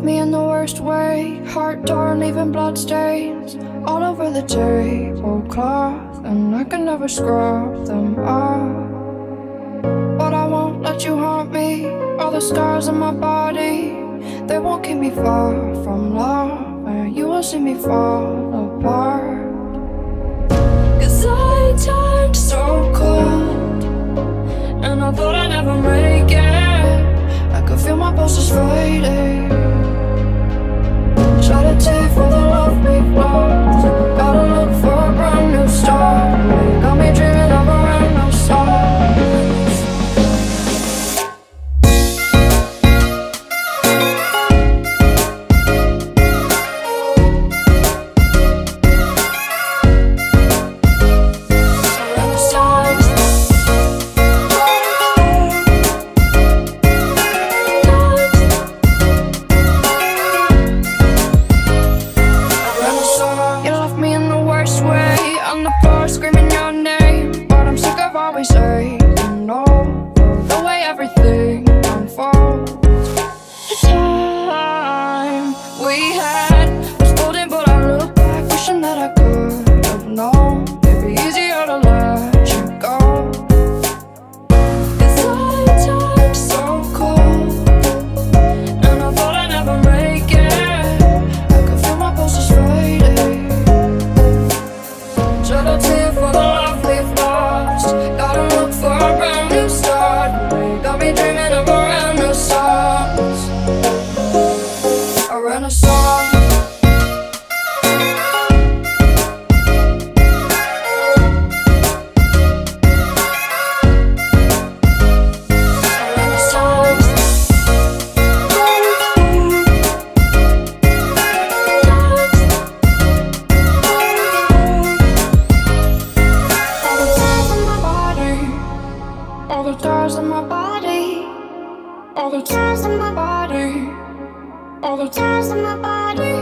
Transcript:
left me in the worst way. Heart torn, leaving blood stains all over the tablecloth, and I can never scrub them off. But I won't let you haunt me. All the scars on my body, they won't keep me far from love, and you will see me fall apart. Cause I turned so cold, and I thought I'd never make it. I could feel my pulses fading. Worst way on the floor, screaming your name. But I'm sick of always saying no. The way everything unfolds. The time we had was golden, but I look back, wishing that I could have known. It'd be easier to let all the tears in my body, all the tears in my body,